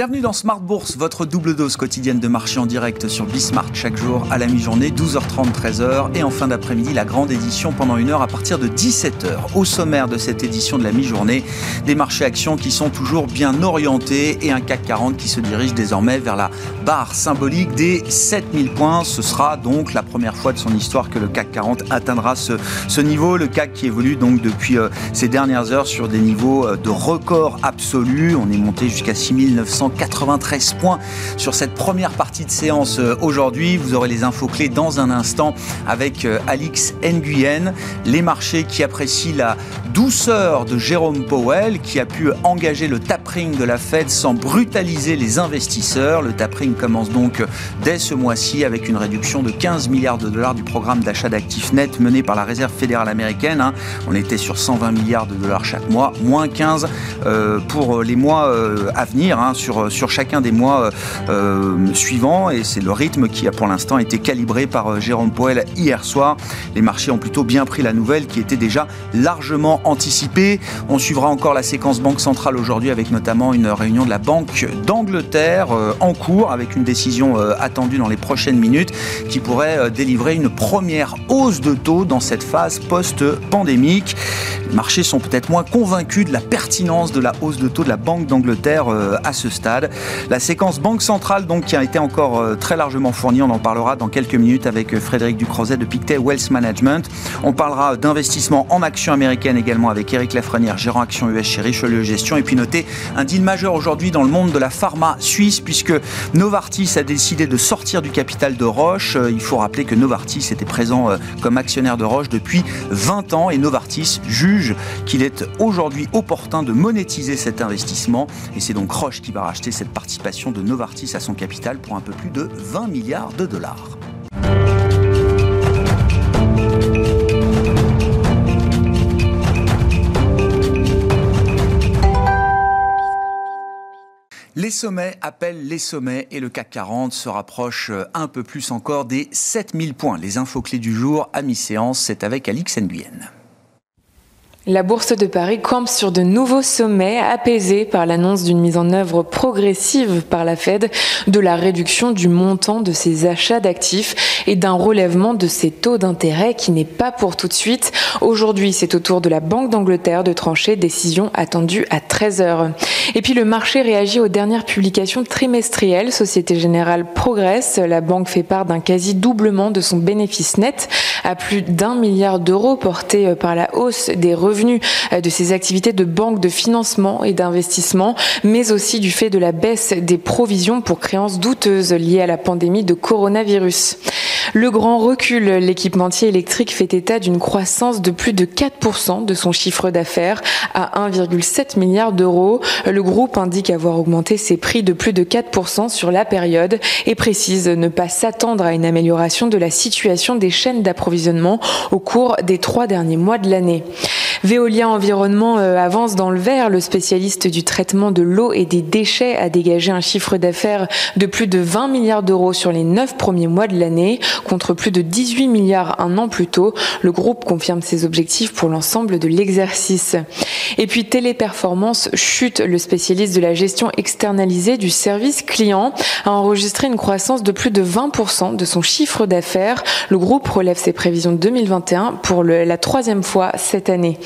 Bienvenue dans Smart Bourse, votre double dose quotidienne de marché en direct sur Bismart chaque jour à la mi-journée, 12h30, 13h et en fin d'après-midi la grande édition pendant une heure à partir de 17h. Au sommaire de cette édition de la mi-journée, des marchés actions qui sont toujours bien orientés et un CAC 40 qui se dirige désormais vers la barre symbolique des 7000 points. Ce sera donc la première fois de son histoire que le CAC 40 atteindra ce, niveau. Le CAC qui évolue donc depuis euh, ces dernières heures sur des niveaux euh, de record absolu. On est monté jusqu'à 6900 93 points sur cette première partie de séance euh, aujourd'hui. Vous aurez les infos clés dans un instant avec euh, Alix Nguyen. Les marchés qui apprécient la douceur de Jérôme Powell qui a pu engager le tapering de la Fed sans brutaliser les investisseurs. Le tapering commence donc dès ce mois-ci avec une réduction de 15 milliards de dollars du programme d'achat d'actifs nets mené par la Réserve fédérale américaine. Hein. On était sur 120 milliards de dollars chaque mois, moins 15 euh, pour les mois à venir hein, sur chacun des mois euh, suivants et c'est le rythme qui a pour l'instant été calibré par euh, Jérôme Poel hier soir. Les marchés ont plutôt bien pris la nouvelle qui était déjà largement anticipée. On suivra encore la séquence Banque centrale aujourd'hui avec notamment une réunion de la Banque d'Angleterre euh, en cours avec une décision attendue dans les prochaines minutes qui pourrait délivrer une première hausse de taux dans cette phase post-pandémique. Les marchés sont peut-être moins convaincus de la pertinence de la hausse de taux de la Banque d'Angleterre à ce stade La séquence Banque Centrale, donc, qui a été encore euh, très largement fournie, on en parlera dans quelques minutes avec euh, Frédéric Ducrozet de Pictet Wealth Management. On parlera d'investissement en actions américaines également avec Eric Lafrenière, gérant actions US chez Richelieu Gestion. Et puis noter un deal majeur aujourd'hui dans le monde de la pharma suisse, puisque Novartis a décidé de sortir du capital de Roche. Euh, il faut rappeler que Novartis était présent comme actionnaire de Roche depuis 20 ans et Novartis juge qu'il est aujourd'hui opportun de monétiser cet investissement. Et c'est donc Roche qui va acheter cette participation de Novartis à son capital pour un peu plus de 20 milliards de dollars. Les sommets appellent les sommets et le CAC 40 se rapproche un peu plus encore des 7000 points. Les infos clés du jour à mi-séance, c'est avec Alix Nguyen. La bourse de Paris campe sur de nouveaux sommets apaisés par l'annonce d'une mise en œuvre progressive par la Fed de la réduction du montant de ses achats d'actifs et d'un relèvement de ses taux d'intérêt qui n'est pas pour tout de suite. Aujourd'hui, c'est au tour de la Banque d'Angleterre de trancher, décision attendue à 13 heures. Et puis le marché réagit aux dernières publications trimestrielles. Société Générale progresse. La banque fait part d'un quasi doublement de son bénéfice net à plus d'un milliard d'euros porté par la hausse des revenus revenus euh, de ses activités de banque de financement et d'investissement, mais aussi du fait de la baisse des provisions pour créances douteuses liées à la pandémie de coronavirus. Le grand recul, l'équipementier électrique fait état d'une croissance de plus de 4% de son chiffre d'affaires à 1,7 milliard d'euros. Le groupe indique avoir augmenté ses prix de plus de 4% sur la période et précise ne pas s'attendre à une amélioration de la situation des chaînes d'approvisionnement au cours des trois derniers mois de l'année. Veolia Environnement euh, avance dans le vert. Le spécialiste du traitement de l'eau et des déchets a dégagé un chiffre d'affaires de plus de 20 milliards d'euros sur les neuf premiers mois de l'année, contre plus de 18 milliards un an plus tôt. Le groupe confirme ses objectifs pour l'ensemble de l'exercice. Et puis Téléperformance chute. Le spécialiste de la gestion externalisée du service client a enregistré une croissance de plus de 20% de son chiffre d'affaires. Le groupe relève ses prévisions 2021 pour la troisième fois cette année.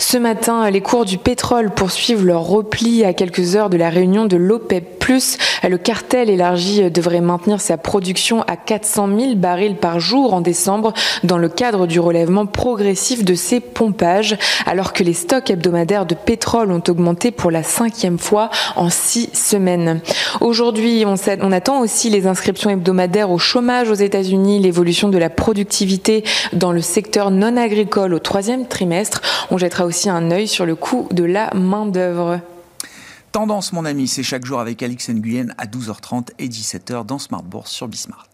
Ce matin, les cours du pétrole poursuivent leur repli à quelques heures de la réunion de l'OPEP+. Le cartel élargi devrait maintenir sa production à 400 000 barils par jour en décembre dans le cadre du relèvement progressif de ses pompages, alors que les stocks hebdomadaires de pétrole ont augmenté pour la cinquième fois en six semaines. Aujourd'hui, on, attend aussi les inscriptions hebdomadaires au chômage aux États-Unis, l'évolution de la productivité dans le secteur non agricole au troisième trimestre. On jettera un œil sur le coût de la main-d'œuvre. Tendance, mon ami, c'est chaque jour avec Alix Nguyen à 12h30 et 17h dans Smart Bourse sur Bismart.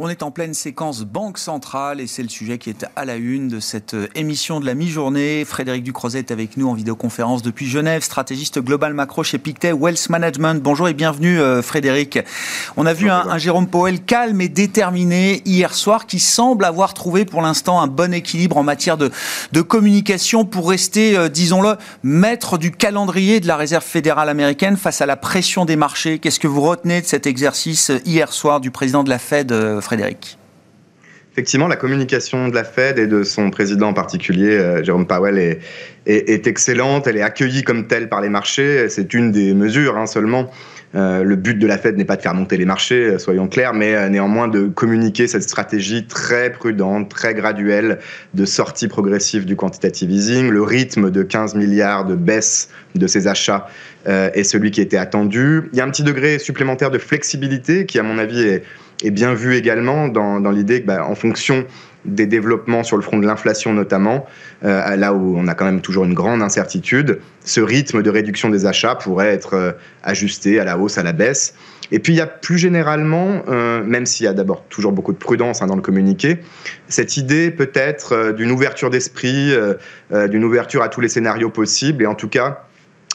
On est en pleine séquence Banque centrale et c'est le sujet qui est à la une de cette euh, émission de la mi-journée. Frédéric Ducrozet est avec nous en vidéoconférence depuis Genève, stratégiste global macro chez Pictet Wealth Management. Bonjour et bienvenue euh, Frédéric. On a vu un, Jérôme Powell calme et déterminé hier soir qui semble avoir trouvé pour l'instant un bon équilibre en matière de, de communication pour rester, euh, disons-le, maître du calendrier de la Réserve fédérale américaine face à la pression des marchés. Qu'est-ce que vous retenez de cet exercice hier soir du président de la Fed Frédéric Effectivement, la communication de la Fed et de son président en particulier, euh, Jérôme Powell, est, excellente. Elle est accueillie comme telle par les marchés. C'est une des mesures hein, seulement. Euh, le but de la Fed n'est pas de faire monter les marchés, euh, soyons clairs, mais néanmoins de communiquer cette stratégie très prudente, très graduelle de sortie progressive du quantitative easing. Le rythme de 15 milliards de baisse de ses achats est celui qui était attendu. Il y a un petit degré supplémentaire de flexibilité qui, à mon avis, est est bien vu également dans, l'idée que, bah, en fonction des développements sur le front de l'inflation notamment, euh, là où on a quand même toujours une grande incertitude, ce rythme de réduction des achats pourrait être euh, ajusté à la hausse, à la baisse. Et puis il y a plus généralement, euh, même s'il y a d'abord toujours beaucoup de prudence hein, dans le communiqué, cette idée peut-être d'une ouverture d'esprit, d'une ouverture à tous les scénarios possibles, et en tout cas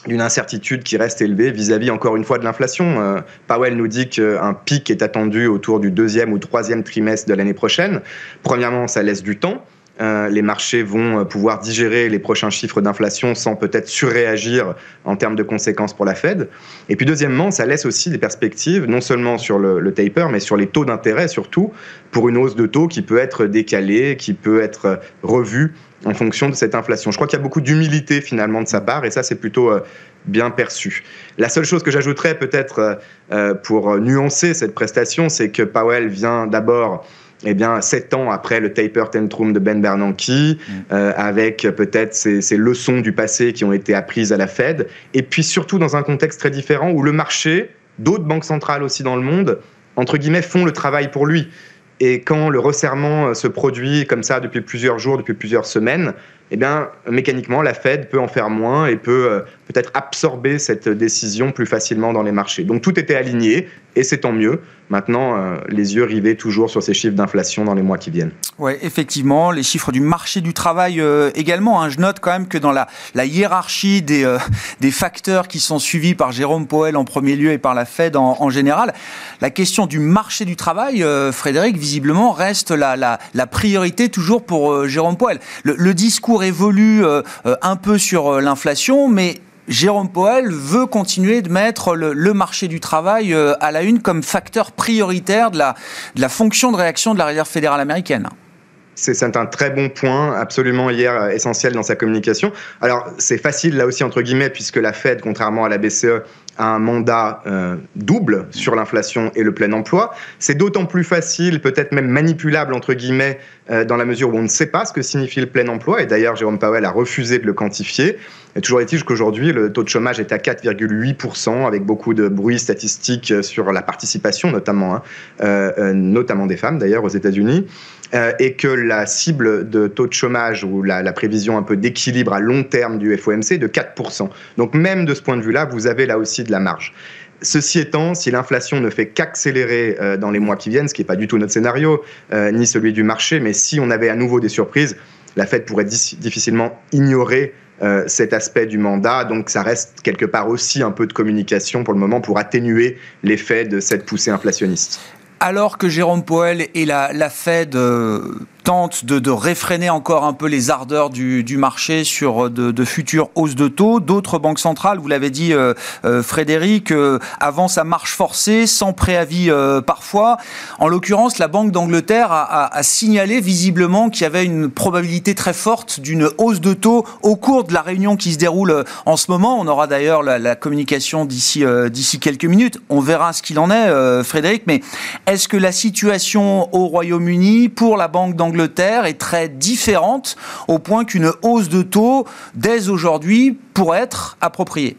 d'une incertitude qui reste élevée vis-à-vis encore une fois de l'inflation. Euh, Powell nous dit qu'un pic est attendu autour du deuxième ou troisième trimestre de l'année prochaine. Premièrement, ça laisse du temps. Euh, les marchés vont euh, pouvoir digérer les prochains chiffres d'inflation sans peut-être surréagir en termes de conséquences pour la Fed. Et puis deuxièmement, ça laisse aussi des perspectives, non seulement sur le, le taper, mais sur les taux d'intérêt surtout, pour une hausse de taux qui peut être décalée, qui peut être revue en fonction de cette inflation. Je crois qu'il y a beaucoup d'humilité finalement de sa part et ça c'est plutôt euh, bien perçu. La seule chose que j'ajouterais peut-être euh, euh, pour nuancer cette prestation, c'est que Powell vient d'abord eh bien, sept ans après le taper tantrum de Ben Bernanke, mm. avec peut-être ces, ces, leçons du passé qui ont été apprises à la Fed, et puis surtout dans un contexte très différent où le marché, d'autres banques centrales aussi dans le monde, entre guillemets, font le travail pour lui. Et quand le resserrement euh, se produit comme ça depuis plusieurs jours, depuis plusieurs semaines, eh bien, mécaniquement, la Fed peut en faire moins et peut euh, peut-être absorber cette décision plus facilement dans les marchés. Donc tout était aligné et c'est tant mieux. Maintenant, euh, les yeux rivés toujours sur ces chiffres d'inflation dans les mois qui viennent. Oui, effectivement, les chiffres du marché du travail euh, également. Hein. Je note quand même que dans la, hiérarchie des, des facteurs qui sont suivis par Jérôme Powell en premier lieu et par la Fed en, général, la question du marché du travail, Frédéric, visiblement reste la, la, la, priorité toujours pour Jérôme Powell. Le, le discours évolue un peu sur l'inflation, mais Jérôme Powell veut continuer de mettre le, marché du travail euh, à la une comme facteur prioritaire de la, de la fonction de réaction de la Réserve fédérale américaine. C'est un très bon point, absolument hier euh, essentiel dans sa communication. Alors c'est facile là aussi entre guillemets puisque la Fed, contrairement à la BCE, un mandat euh, double sur l'inflation et le plein emploi. C'est d'autant plus facile, peut-être même manipulable entre guillemets, euh, dans la mesure où on ne sait pas ce que signifie le plein emploi. Et d'ailleurs, Jérôme Powell a refusé de le quantifier. Et toujours est-il qu'aujourd'hui, le taux de chômage est à 4,8%, avec beaucoup de bruit statistique sur la participation, notamment, hein, notamment des femmes d'ailleurs aux États-Unis. Euh, et que la cible de taux de chômage ou la, prévision un peu d'équilibre à long terme du FOMC est de 4%. Donc même de ce point de vue-là, vous avez là aussi de la marge. Ceci étant, si l'inflation ne fait qu'accélérer euh, dans les mois qui viennent, ce qui n'est pas du tout notre scénario, euh, ni celui du marché, mais si on avait à nouveau des surprises, la Fed pourrait difficilement ignorer cet aspect du mandat. Donc ça reste quelque part aussi un peu de communication pour le moment pour atténuer l'effet de cette poussée inflationniste alors que Jérôme Poel et la, la Fed tente de, réfréner encore un peu les ardeurs du, marché sur de, futures hausses de taux. D'autres banques centrales, vous l'avez dit euh, euh, Frédéric, euh, avancent à marche forcée, sans préavis parfois. En l'occurrence, la Banque d'Angleterre a, signalé visiblement qu'il y avait une probabilité très forte d'une hausse de taux au cours de la réunion qui se déroule en ce moment. On aura d'ailleurs la, communication d'ici quelques minutes. On verra ce qu'il en est, Frédéric. Mais est-ce que la situation au Royaume-Uni pour la Banque d'Angleterre est très différente au point qu'une hausse de taux dès aujourd'hui pourrait être appropriée.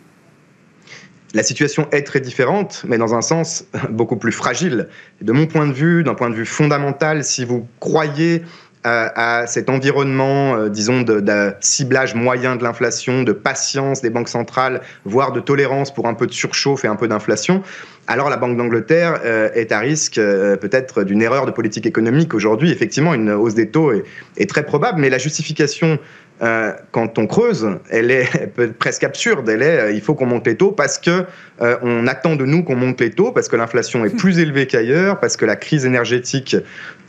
La situation est très différente, mais dans un sens beaucoup plus fragile. De mon point de vue, d'un point de vue fondamental, si vous croyez à cet environnement, disons, de, ciblage moyen de l'inflation, de patience des banques centrales, voire de tolérance pour un peu de surchauffe et un peu d'inflation, alors la Banque d'Angleterre est à risque peut-être d'une erreur de politique économique aujourd'hui. Effectivement, une hausse des taux est très probable, mais la justification euh, quand on creuse, elle est presque absurde. Elle est, euh, il faut qu'on monte les taux parce que euh, on attend de nous qu'on monte les taux, parce que l'inflation est plus élevée qu'ailleurs, parce que la crise énergétique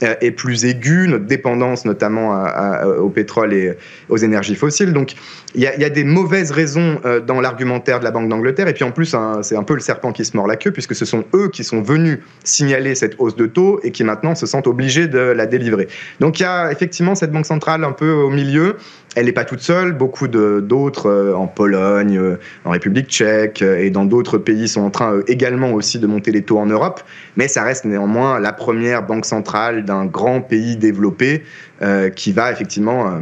est plus aiguë, notre dépendance notamment au pétrole et aux énergies fossiles. Donc il y, a des mauvaises raisons dans l'argumentaire de la Banque d'Angleterre. Et puis en plus, c'est un peu le serpent qui se mord la queue, puisque ce sont eux qui sont venus signaler cette hausse de taux et qui maintenant se sentent obligés de la délivrer. Donc il y a effectivement cette Banque centrale un peu au milieu elle n'est pas toute seule. Beaucoup d'autres euh, en Pologne, euh, en République tchèque euh, et dans d'autres pays sont en train également aussi de monter les taux en Europe. Mais ça reste néanmoins la première banque centrale d'un grand pays développé qui va effectivement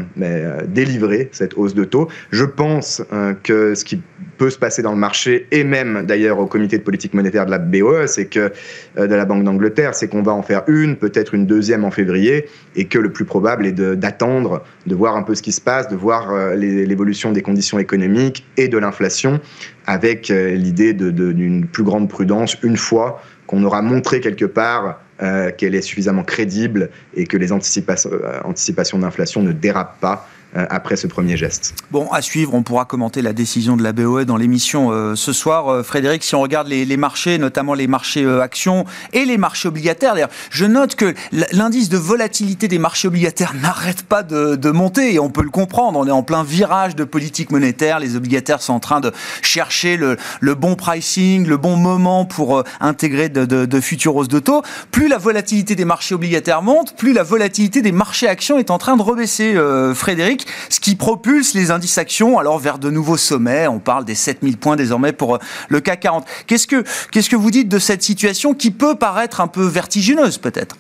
délivrer cette hausse de taux. Je pense que ce qui peut se passer dans le marché et même d'ailleurs au comité de politique monétaire de la BOE, c'est que de la Banque d'Angleterre, c'est qu'on va en faire une, peut-être une deuxième en février et que le plus probable est d'attendre, de voir un peu ce qui se passe de voir euh, l'évolution des conditions économiques et de l'inflation avec euh, l'idée d'une plus grande prudence une fois qu'on aura montré quelque part euh, qu'elle est suffisamment crédible et que les anticipations d'inflation ne dérapent pas euh, après ce premier geste. Bon, à suivre, on pourra commenter la décision de la BOE dans l'émission euh, ce soir. Euh, Frédéric, si on regarde les, marchés, notamment les marchés actions et les marchés obligataires, d'ailleurs, je note que l'indice de volatilité des marchés obligataires n'arrête pas de, monter et on peut le comprendre. On est en plein virage de politique monétaire. Les obligataires sont en train de chercher le, bon pricing, le bon moment pour intégrer de, de futures hausses de taux. Plus la volatilité des marchés obligataires monte, plus la volatilité des marchés actions est en train de rebaisser. Frédéric, ce qui propulse les indices actions alors vers de nouveaux sommets. On parle des 7000 points désormais pour euh, le CAC 40. Qu'est-ce que, qu'est-ce que vous dites de cette situation qui peut paraître un peu vertigineuse peut-être?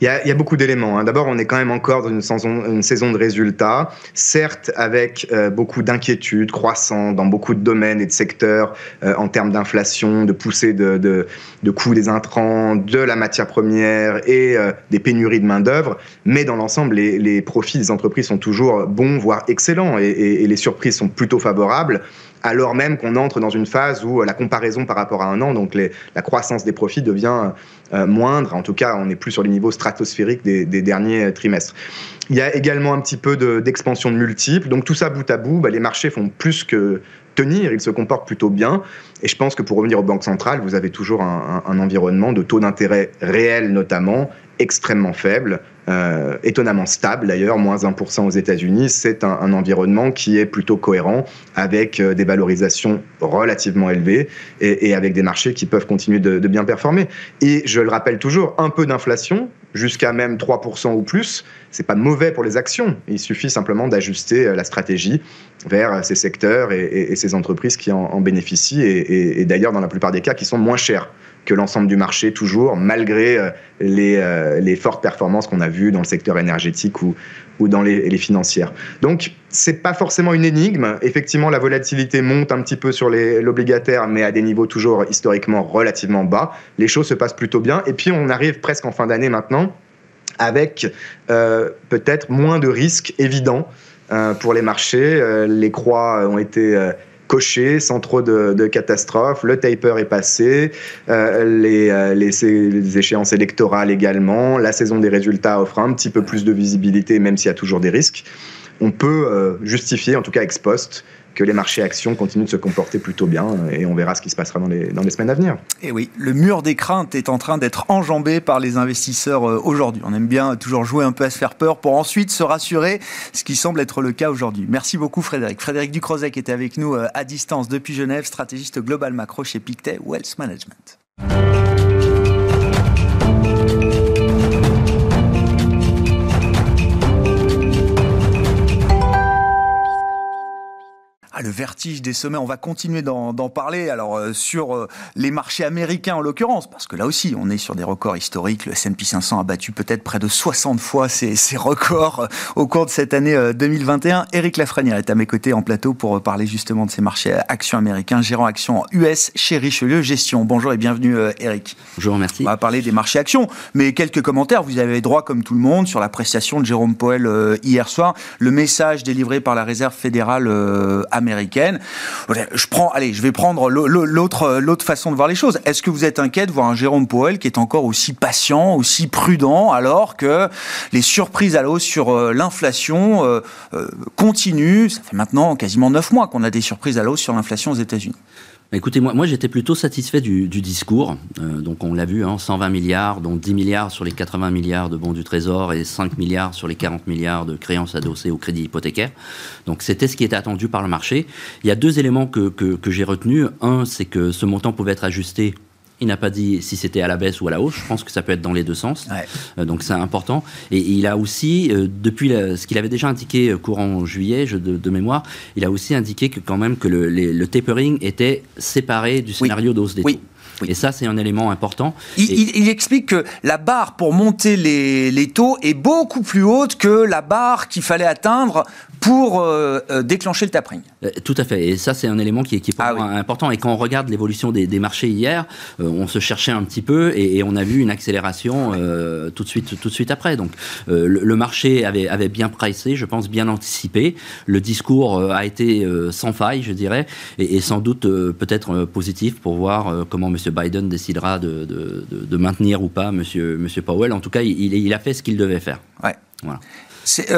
Il y, a, beaucoup d'éléments. Hein. D'abord, on est quand même encore dans une saison, une saison de résultats, certes avec euh, beaucoup d'inquiétudes croissantes dans beaucoup de domaines et de secteurs euh, en termes d'inflation, de poussée de, de, coûts des intrants, de la matière première et euh, des pénuries de main-d'œuvre. Mais dans l'ensemble, les, profits des entreprises sont toujours bons, voire excellents, et les surprises sont plutôt favorables alors même qu'on entre dans une phase où la comparaison par rapport à un an, donc la croissance des profits devient euh, moindre. En tout cas, on n'est plus sur les niveaux stratosphériques des, derniers trimestres. Il y a également un petit peu d'expansion de, multiples. Donc tout ça bout à bout, bah, les marchés font plus que tenir, ils se comportent plutôt bien. Et je pense que pour revenir aux banques centrales, vous avez toujours un, un environnement de taux d'intérêt réel notamment extrêmement faible, euh, étonnamment stable d'ailleurs, moins 1% aux États-Unis. C'est un, environnement qui est plutôt cohérent avec euh, des valorisations relativement élevées et, avec des marchés qui peuvent continuer de, bien performer. Et je le rappelle toujours, un peu d'inflation, jusqu'à même 3% ou plus, c'est pas mauvais pour les actions. Il suffit simplement d'ajuster euh, la stratégie vers ces secteurs et, ces entreprises qui en, bénéficient et, d'ailleurs dans la plupart des cas qui sont moins chers que l'ensemble du marché, toujours, malgré euh, euh, les, fortes performances qu'on a vues dans le secteur énergétique ou, ou dans les, financières. Donc, c'est pas forcément une énigme. Effectivement, la volatilité monte un petit peu sur l'obligataire, mais à des niveaux toujours historiquement relativement bas. Les choses se passent plutôt bien. Et puis, on arrive presque en fin d'année maintenant avec euh, peut-être moins de risques évidents pour les marchés. les croix ont été coché, sans trop de, catastrophes. Le taper est passé, euh, les, euh, échéances électorales également. La saison des résultats offre un petit peu plus de visibilité, même s'il y a toujours des risques. On peut euh, justifier, en tout cas ex post, que les marchés actions continuent de se comporter plutôt bien et on verra ce qui se passera dans les, dans les semaines à venir. Et oui, le mur des craintes est en train d'être enjambé par les investisseurs euh, aujourd'hui. On aime bien toujours jouer un peu à se faire peur pour ensuite se rassurer, ce qui semble être le cas aujourd'hui. Merci beaucoup Frédéric. Frédéric Ducrozet était avec nous euh, à distance depuis Genève, stratégiste global macro chez Pictet Wealth Management. Ah, le vertige des sommets, on va continuer d'en parler. Alors euh, sur euh, les marchés américains en l'occurrence, parce que là aussi on est sur des records historiques. Le S&P 500 a battu peut-être près de 60 fois ses, records euh, au cours de cette année 2021. Éric Lafrenière est à mes côtés en plateau pour parler justement de ces marchés actions américains, gérant actions US chez Richelieu Gestion. Bonjour et bienvenue Éric. Bonjour, merci. On va parler des marchés actions, mais quelques commentaires. Vous avez droit comme tout le monde sur l'appréciation de Jérôme Powell hier soir, le message délivré par la Réserve fédérale américaine Je prends, allez, je vais prendre l'autre l'autre façon de voir les choses. Est-ce que vous êtes inquiet de voir un Jérôme Powell qui est encore aussi patient, aussi prudent, alors que les surprises à hausse sur euh, l'inflation euh, euh, continuent? Ça fait maintenant quasiment neuf mois qu'on a des surprises à hausse sur l'inflation aux États-Unis. Écoutez, moi, moi j'étais plutôt satisfait du, discours. Euh, donc on l'a vu, hein, 120 milliards, dont 10 milliards sur les 80 milliards de bons du Trésor et 5 milliards sur les 40 milliards de créances adossées au crédit hypothécaire. Donc c'était ce qui était attendu par le marché. Il y a deux éléments que, que, que j'ai retenus. Un, c'est que ce montant pouvait être ajusté il n'a pas dit si c'était à la baisse ou à la hausse. Je pense que ça peut être dans les deux sens. Euh, donc c'est important. Et, il a aussi, euh, depuis ce qu'il avait déjà indiqué euh, courant juillet de, de, mémoire, il a aussi indiqué que quand même que le, le tapering était séparé du scénario d'hausse des taux. Et ça, c'est un élément important. Il, explique que la barre pour monter les, les, taux est beaucoup plus haute que la barre qu'il fallait atteindre pour euh, euh, déclencher le tapering. Euh, tout à fait. Et ça, c'est un élément qui est, qui est ah important. Et quand on regarde l'évolution des, des, marchés hier, on se cherchait un petit peu et, on a vu une accélération tout de suite, tout de suite après. Donc, le, marché avait, avait bien pricé, je pense, bien anticipé. Le discours a été sans faille, je dirais, et, et sans doute peut-être positif pour voir comment M. Biden décidera de, de, de, maintenir ou pas M. Monsieur, monsieur Powell. En tout cas, il, il a fait ce qu'il devait faire. Ouais. Voilà. C'est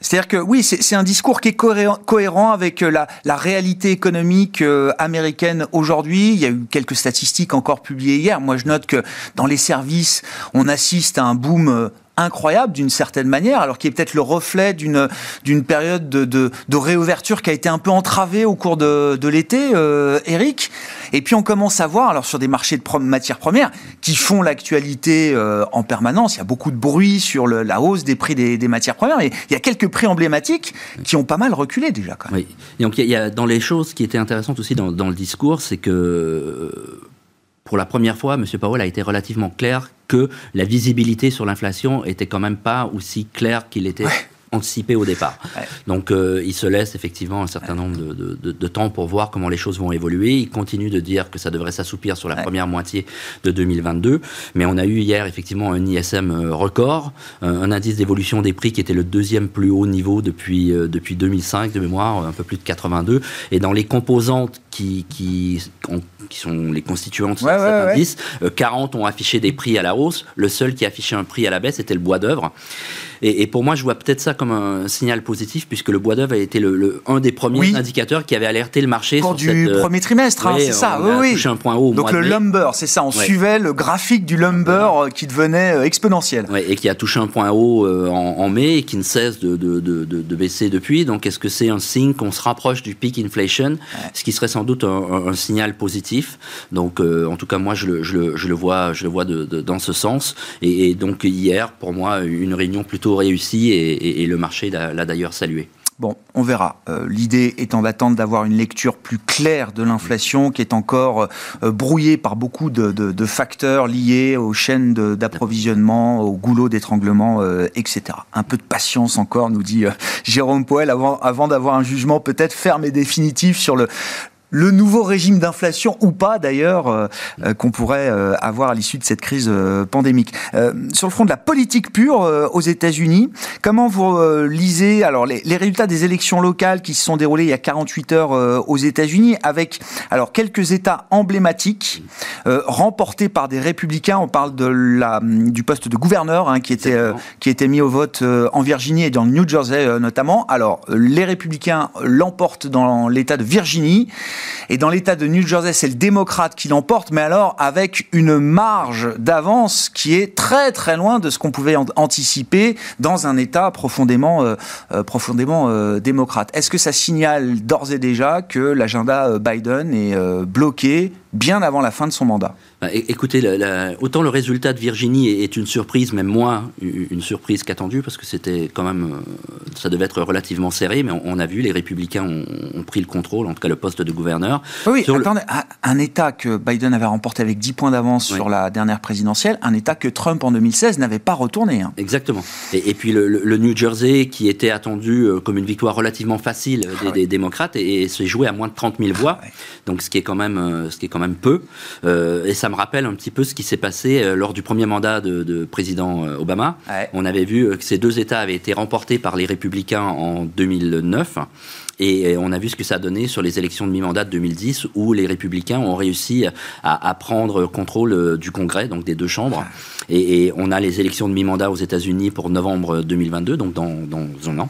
c'est-à-dire que oui, c'est un discours qui est cohérent, avec euh, la, la, réalité économique euh, américaine aujourd'hui. Il y a eu quelques statistiques encore publiées hier. Moi, je note que dans les services, on assiste à un boom euh, incroyable d'une certaine manière, alors qui est peut-être le reflet d'une d'une période de, de, réouverture qui a été un peu entravée au cours de, de l'été, euh, Eric. Et puis on commence à voir, alors sur des marchés de matières premières qui font l'actualité euh, en permanence, il y a beaucoup de bruit sur la hausse des prix des, des, matières premières, mais il y a quelques prix emblématiques qui ont pas mal reculé déjà. Quand même. Oui. Et donc il y, a, dans les choses qui étaient intéressantes aussi dans, dans le discours, c'est que pour la première fois, M. Powell a été relativement clair que la visibilité sur l'inflation était quand même pas aussi claire qu'il était anticipé au départ. Donc euh, il se laisse effectivement un certain nombre de, de, de, temps pour voir comment les choses vont évoluer. Il continue de dire que ça devrait s'assoupir sur la première moitié de 2022. Mais on a eu hier effectivement un ISM euh, record, un indice d'évolution des prix qui était le deuxième plus haut niveau depuis, euh, depuis 2005 de mémoire, un peu plus de 82. Et dans les composantes qui, qui, qui sont les constituantes de cet indice, 40 ont affiché des prix à la hausse. Le seul qui a affiché un prix à la baisse était le bois d'œuvre. Et, et, pour moi, je vois peut-être ça comme un signal positif, puisque le bois d'œuvre a été le, un des premiers indicateurs qui avait alerté le marché. Pour du euh, premier trimestre, hein, c'est ça. oui, oui. un point haut. Donc le lumber, c'est ça. On suivait le graphique du lumber euh, qui devenait euh, exponentiel. et qui a touché un point haut en, mai et qui ne cesse de, de, de, de baisser depuis. Donc est-ce que c'est un signe qu'on se rapproche du peak inflation, ce qui serait sans doute un, signal positif. Donc en tout cas, moi, je le, je le, je le vois, je le vois dans ce sens. Et, donc hier, pour moi, une réunion plutôt réussie et, le marché l'a d'ailleurs salué. Bon, on verra. Euh, l'idée étant d'attendre d'avoir une lecture plus claire de l'inflation qui est encore euh, brouillée par beaucoup de, facteurs liés aux chaînes d'approvisionnement, au goulot d'étranglement, euh, etc. Un peu de patience encore, nous dit Jérôme Poel, avant, avant d'avoir un jugement peut-être ferme et définitif sur le, le nouveau régime d'inflation ou pas d'ailleurs euh, euh, qu'on pourrait euh, avoir à l'issue de cette crise pandémique. sur le front de la politique pure aux États-Unis, comment vous lisez alors les, résultats des élections locales qui se sont déroulées il y a 48 heures aux États-Unis avec alors quelques États emblématiques remportés par des républicains. On parle de la du poste de gouverneur hein, qui était qui était mis au vote en Virginie et dans le New Jersey notamment. Alors les républicains l'emportent dans l'État de Virginie. Et dans l'État de New Jersey, c'est le démocrate qui l'emporte, mais alors avec une marge d'avance qui est très très loin de ce qu'on pouvait anticiper dans un État profondément, euh, euh, euh, démocrate. Est-ce que ça signale d'ores et déjà que l'agenda Biden est bloqué bien avant la fin de son mandat. Bah, écoutez, autant le résultat de Virginie est, une surprise, même moins une surprise qu'attendue, parce que c'était quand même, euh, ça devait être relativement serré, mais on, a vu, les républicains ont, pris le contrôle, en tout cas le poste de gouverneur. Oui, attendez, un État que Biden avait remporté avec 10 points d'avance sur la dernière présidentielle, un État que Trump en 2016 n'avait pas retourné. Hein. Exactement. Et, puis le, New Jersey, qui était attendu euh, comme une victoire relativement facile des, ah démocrates, et, s'est joué à moins de 30 000 voix, donc ce qui est quand même, euh, ce qui est quand même peu. et ça me rappelle un petit peu ce qui s'est passé euh, lors du premier mandat de, président euh, Obama. On avait vu que ces deux États avaient été remportés par les républicains en 2009. Et on a vu ce que ça a donné sur les élections de mi-mandat de 2010, où les républicains ont réussi à, prendre contrôle euh, du Congrès, donc des deux chambres. Et, on a les élections de mi-mandat aux États-Unis pour novembre 2022, donc dans, un an.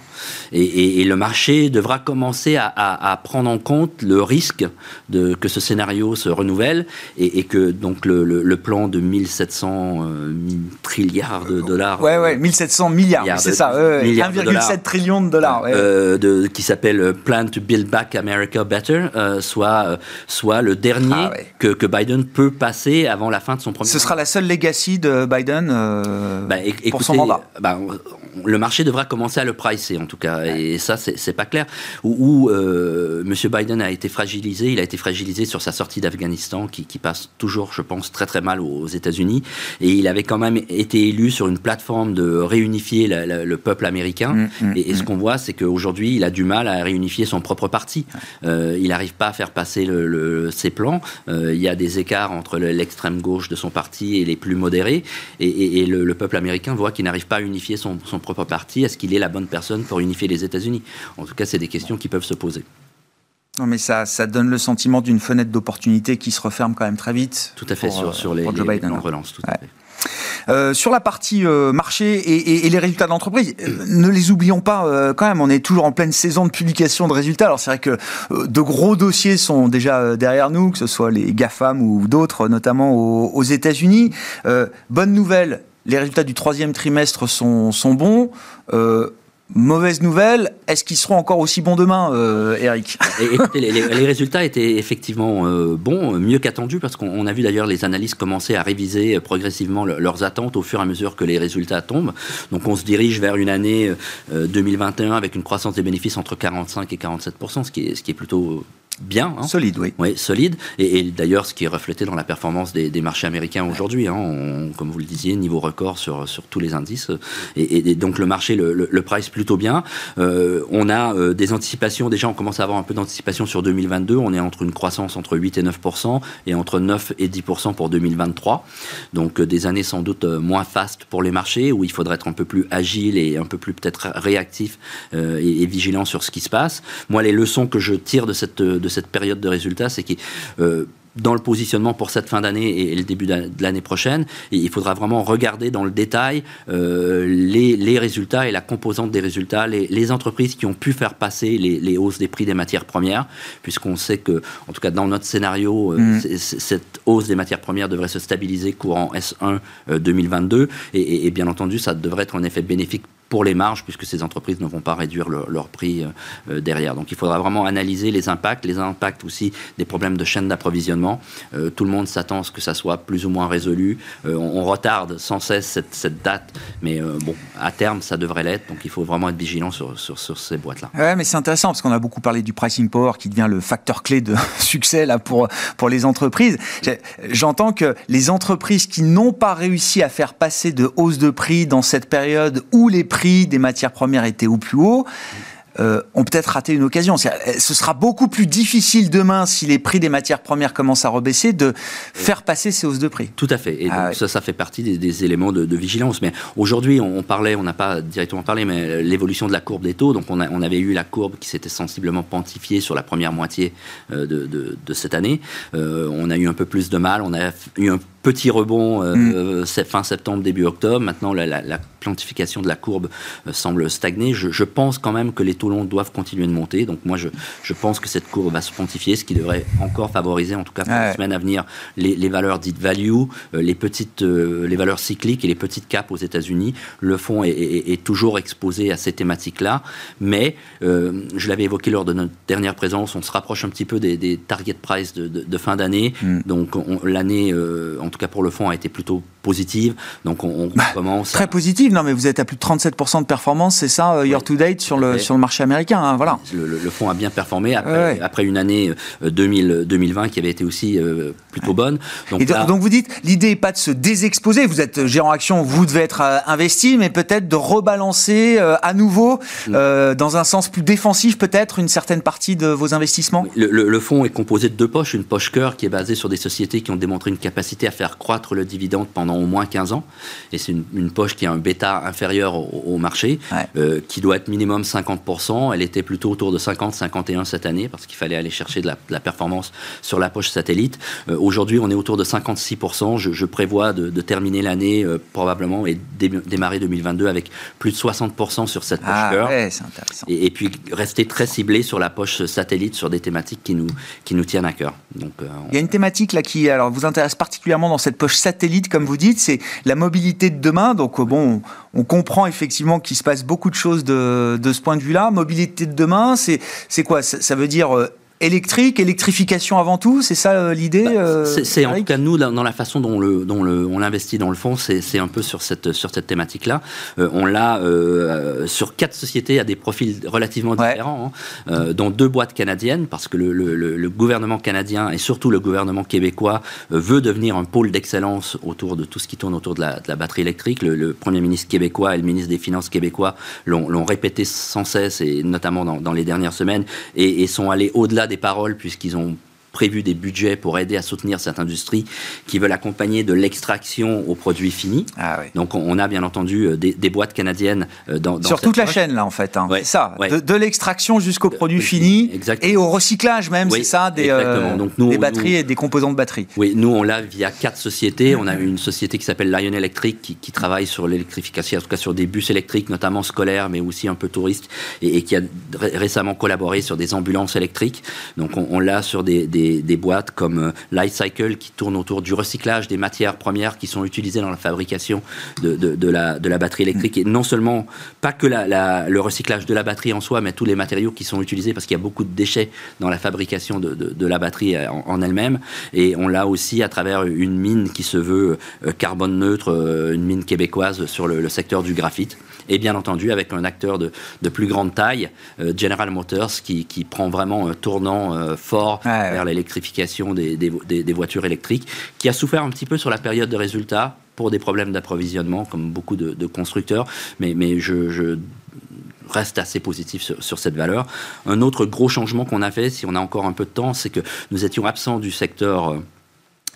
Et, le marché devra commencer à, prendre en compte le risque de, que ce scénario se renouvelle et, que donc le, plan de 1700 euh, trilliards de dollars. Ouais, ouais, 1700 milliards, c'est ça, 1,7 trillion de dollars. Euh, de, qui s'appelle Plan to Build Back America Better euh, soit, euh, soit le dernier ah que, que, Biden peut passer avant la fin de son premier Ce sera la seule legacy de Biden euh, bah, pour son mandat. Bah, le marché devra commencer à le pricer en tout cas, et ça c'est pas clair. Où, euh, M. Biden a été fragilisé, il a été fragilisé sur sa sortie d'Afghanistan, qui, passe toujours, je pense, très très mal aux États-Unis, et il avait quand même été élu sur une plateforme de réunifier le peuple américain. Mm, mm, et, ce mm. qu'on voit, c'est qu'aujourd'hui, il a du mal à réunifier son propre parti. Euh, il n'arrive pas à faire passer le, ses plans. Euh, il y a des écarts entre l'extrême gauche de son parti et les plus modérés, et, le, peuple américain voit qu'il n'arrive pas à unifier son, son propre parti, est-ce qu'il est la bonne personne pour unifier les États-Unis? En tout cas, c'est des questions qui peuvent se poser. Non, mais ça, ça donne le sentiment d'une fenêtre d'opportunité qui se referme quand même très vite. Tout à fait, sur, sur les, les Biden. relance, tout à fait. Euh, sur la partie euh, marché et, les résultats d'entreprise, euh, ne les oublions pas quand même. On est toujours en pleine saison de publication de résultats. Alors c'est vrai que de gros dossiers sont déjà derrière nous, que ce soit les GAFAM ou d'autres, notamment aux, aux États-Unis. bonne nouvelle, les résultats du troisième trimestre sont, sont bons. Euh, Mauvaise nouvelle, est-ce qu'ils seront encore aussi bons demain, euh, Eric? Les, résultats étaient effectivement euh, bons, mieux qu'attendus, parce qu'on a vu d'ailleurs les analystes commencer à réviser progressivement leurs attentes au fur et à mesure que les résultats tombent. Donc on se dirige vers une année 2021 avec une croissance des bénéfices entre 45 et 47 ce qui est, ce qui est plutôt bien. Hein. Solide, oui. Oui, solide. Et, d'ailleurs, ce qui est reflété dans la performance des, marchés américains aujourd'hui, hein, comme vous le disiez, niveau record sur, sur tous les indices. Et, donc le marché le, le, price plutôt bien. Euh, on a euh, des anticipations, déjà on commence à avoir un peu d'anticipation sur 2022. On est entre une croissance entre 8 et 9% et entre 9 et 10% pour 2023. Donc euh, des années sans doute moins fastes pour les marchés, où il faudrait être un peu plus agile et un peu plus peut-être réactif et, et, vigilant sur ce qui se passe. Moi, les leçons que je tire de cette de cette période de résultats, c'est que euh, dans le positionnement pour cette fin d'année et le début de l'année prochaine. il faudra vraiment regarder dans le détail euh, les, résultats et la composante des résultats, les, entreprises qui ont pu faire passer les, hausses des prix des matières premières, puisqu'on sait que, en tout cas dans notre scénario, euh, mm. cette hausse des matières premières devrait se stabiliser courant S1 2022. Et, et, bien entendu, ça devrait être un effet bénéfique pour les marges, puisque ces entreprises ne vont pas réduire leur prix euh, euh, derrière. Donc il faudra vraiment analyser les impacts, les impacts aussi des problèmes de chaîne d'approvisionnement. Euh, tout le monde s'attend à ce que ça soit plus ou moins résolu. on, retarde sans cesse cette, date, mais bon, à terme, ça devrait l'être. Donc il faut vraiment être vigilant sur, sur, sur ces boîtes-là. Ouais, mais c'est intéressant parce qu'on a beaucoup parlé du pricing power qui devient le facteur clé de succès là pour, pour les entreprises. J'entends que les entreprises qui n'ont pas réussi à faire passer de hausse de prix dans cette période où les prix prix des matières premières était au plus haut, euh, ont peut-être raté une occasion. Ce sera beaucoup plus difficile demain, si les prix des matières premières commencent à rebaisser, de faire passer ces hausses de prix. Tout à fait. Et ah ça, ça fait partie des, éléments de, vigilance. Mais aujourd'hui, on, parlait, on n'a pas directement parlé, mais l'évolution de la courbe des taux. Donc, on, on avait eu la courbe qui s'était sensiblement pontifiée sur la première moitié euh, de, cette année. Euh, on a eu un peu plus de mal. On a eu un petit rebond mm. fin septembre, début octobre. Maintenant, la, la, quantification de la courbe semble stagner. Je, pense quand même que les taux longs doivent continuer de monter. Donc moi, je, je pense que cette courbe va se pontifier, ce qui devrait encore favoriser, en tout cas pour les semaines à venir, les, les valeurs dites value, les petites, les valeurs cycliques et les petites caps aux États-Unis. Le fonds est, est, toujours exposé à ces thématiques-là, mais je l'avais évoqué lors de notre dernière présence, on se rapproche un petit peu des, des target price de, de, fin d'année. Mm. Donc l'année, en tout cas pour le fonds, a été plutôt positive. Donc on, bah, commence. Très positive, non mais vous êtes à plus de 37% de performance, c'est ça, euh, year to date sur le, sur le marché américain. Hein, voilà. Le, fonds a bien performé après, après une année 2000, 2020 qui avait été aussi euh, plutôt bonne. Donc, donc vous dites, l'idée n'est pas de se désexposer, vous êtes gérant action, vous devez être euh, investi, mais peut-être de rebalancer à nouveau mm. dans un sens plus défensif peut-être une certaine partie de vos investissements? Le, fonds est composé de deux poches, une poche cœur qui est basée sur des sociétés qui ont démontré une capacité à faire croître le dividende pendant au moins 15 ans. Et c'est une, poche qui a un bêta inférieur au, marché, euh, qui doit être minimum 50%. Elle était plutôt autour de 50-51 cette année, parce qu'il fallait aller chercher de la, performance sur la poche satellite. Euh, aujourd'hui, on est autour de 56%. Je, prévois de, terminer l'année euh, probablement et démarrer 2022 avec plus de 60% sur cette poche ah, cœur. Et, et, puis rester très ciblé sur la poche satellite, sur des thématiques qui nous, qui nous tiennent à cœur. Donc, Il y a une thématique là qui alors, vous intéresse particulièrement dans cette poche satellite, comme vous dites c'est la mobilité de demain. Donc, euh, bon, on comprend effectivement qu'il se passe beaucoup de choses de, ce point de vue-là. Mobilité de demain, c'est quoi? Ça, veut dire euh, électrique, électrification avant tout, c'est ça euh, l'idée bah, euh, C'est en tout cas nous dans, la façon dont le dont le on l'investit dans le fond, c'est un peu sur cette sur cette thématique-là. Euh, on l'a sur quatre sociétés à des profils relativement différents, hein, dont deux boîtes canadiennes parce que le, le, gouvernement canadien et surtout le gouvernement québécois veut devenir un pôle d'excellence autour de tout ce qui tourne autour de la, de la batterie électrique. Le, premier ministre québécois et le ministre des Finances québécois l'ont répété sans cesse et notamment dans, dans les dernières semaines et, et sont allés au-delà des paroles puisqu'ils ont prévu des budgets pour aider à soutenir cette industrie qui veulent accompagner de l'extraction aux produits finis. Ah Donc on a bien entendu euh, des, boîtes canadiennes euh, dans, Sur toute la chaîne là en fait, hein. c'est ça, de, l'extraction jusqu'aux produits finis et au recyclage même, c'est ça, des, euh, Donc nous, des batteries et des composants de batteries. Oui, nous on l'a via quatre sociétés. On a une société qui s'appelle Lion Electric qui, travaille sur l'électrification, en tout cas sur des bus électriques, notamment scolaires, mais aussi un peu touristes, et, qui a récemment collaboré sur des ambulances électriques. Donc on, l'a sur des des, boîtes comme euh, Light Cycle qui tournent autour du recyclage des matières premières qui sont utilisées dans la fabrication de, de, la, de la, batterie électrique. Et non seulement, pas que le recyclage de la batterie en soi, mais tous les matériaux qui sont utilisés parce qu'il y a beaucoup de déchets dans la fabrication de, la batterie euh, en, elle-même. Et on l'a aussi à travers une mine qui se veut euh, carbone neutre, une mine québécoise sur le, secteur du graphite. Et bien entendu, avec un acteur de, plus grande taille, General Motors, qui, qui, prend vraiment un tournant fort vers l'électrification des, des, voitures électriques, qui a souffert un petit peu sur la période de résultats pour des problèmes d'approvisionnement, comme beaucoup de, constructeurs, mais, mais je, reste assez positif sur, cette valeur. Un autre gros changement qu'on a fait, si on a encore un peu de temps, c'est que nous étions absents du secteur euh,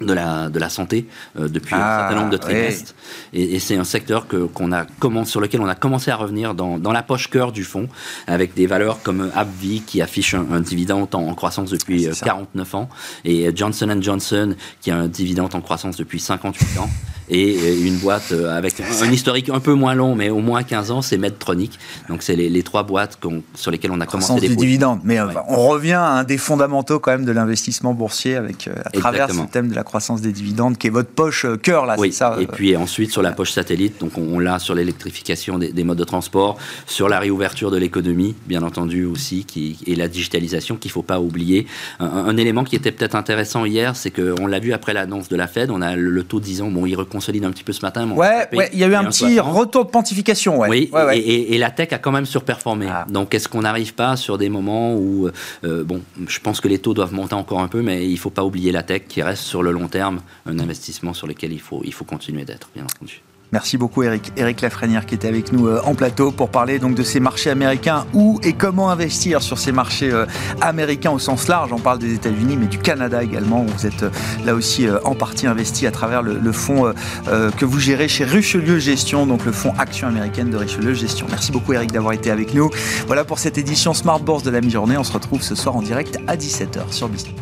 de la, de la santé euh, depuis un ah, certain nombre de trimestres. Et, c'est un secteur que, qu'on a sur lequel on a commencé à revenir dans, dans la poche cœur du fonds, avec des valeurs comme AbbVie qui affiche un, dividende en, croissance depuis 49 euh, ans, et Johnson Johnson qui a un dividende en croissance depuis 58 ans et une boîte euh, avec un historique un peu moins long, mais au moins 15 ans, c'est Medtronic. Donc, c'est les, trois boîtes sur lesquelles on a commencé des dividendes. Mais euh, on revient à un des fondamentaux quand même de l'investissement boursier avec, euh, à travers ce thème de la croissance des dividendes qui est votre poche cœur, là, c'est ça Et puis ensuite, sur la poche satellite, donc on, l'a sur l'électrification des, modes de transport, sur la réouverture de l'économie, bien entendu aussi, qui, et la digitalisation qu'il ne faut pas oublier. Un, élément qui était peut-être intéressant hier, c'est qu'on l'a vu après l'annonce de la Fed, on a le, taux de 10 ans, bon, il consolide un petit peu ce matin. ouais, il y a eu un petit retour de pontification. Ouais. Oui, Et, la tech a quand même surperformé. Ah. Donc, est-ce qu'on n'arrive pas sur des moments où, euh, bon, je pense que les taux doivent monter encore un peu, mais il ne faut pas oublier la tech qui reste sur le long terme un investissement sur lequel il faut, il faut continuer d'être, bien entendu. Merci beaucoup Eric. Eric Lafrenière qui était avec nous euh, en plateau pour parler donc de ces marchés américains, où et comment investir sur ces marchés euh, américains au sens large. On parle des États-Unis, mais du Canada également. Vous êtes euh, là aussi en partie investi à travers le, fonds que vous gérez chez Richelieu Gestion, donc le fonds Action américaine de Richelieu Gestion. Merci beaucoup Eric d'avoir été avec nous. Voilà pour cette édition Smart Bourse de la mi-journée. On se retrouve ce soir en direct à 17h sur Business.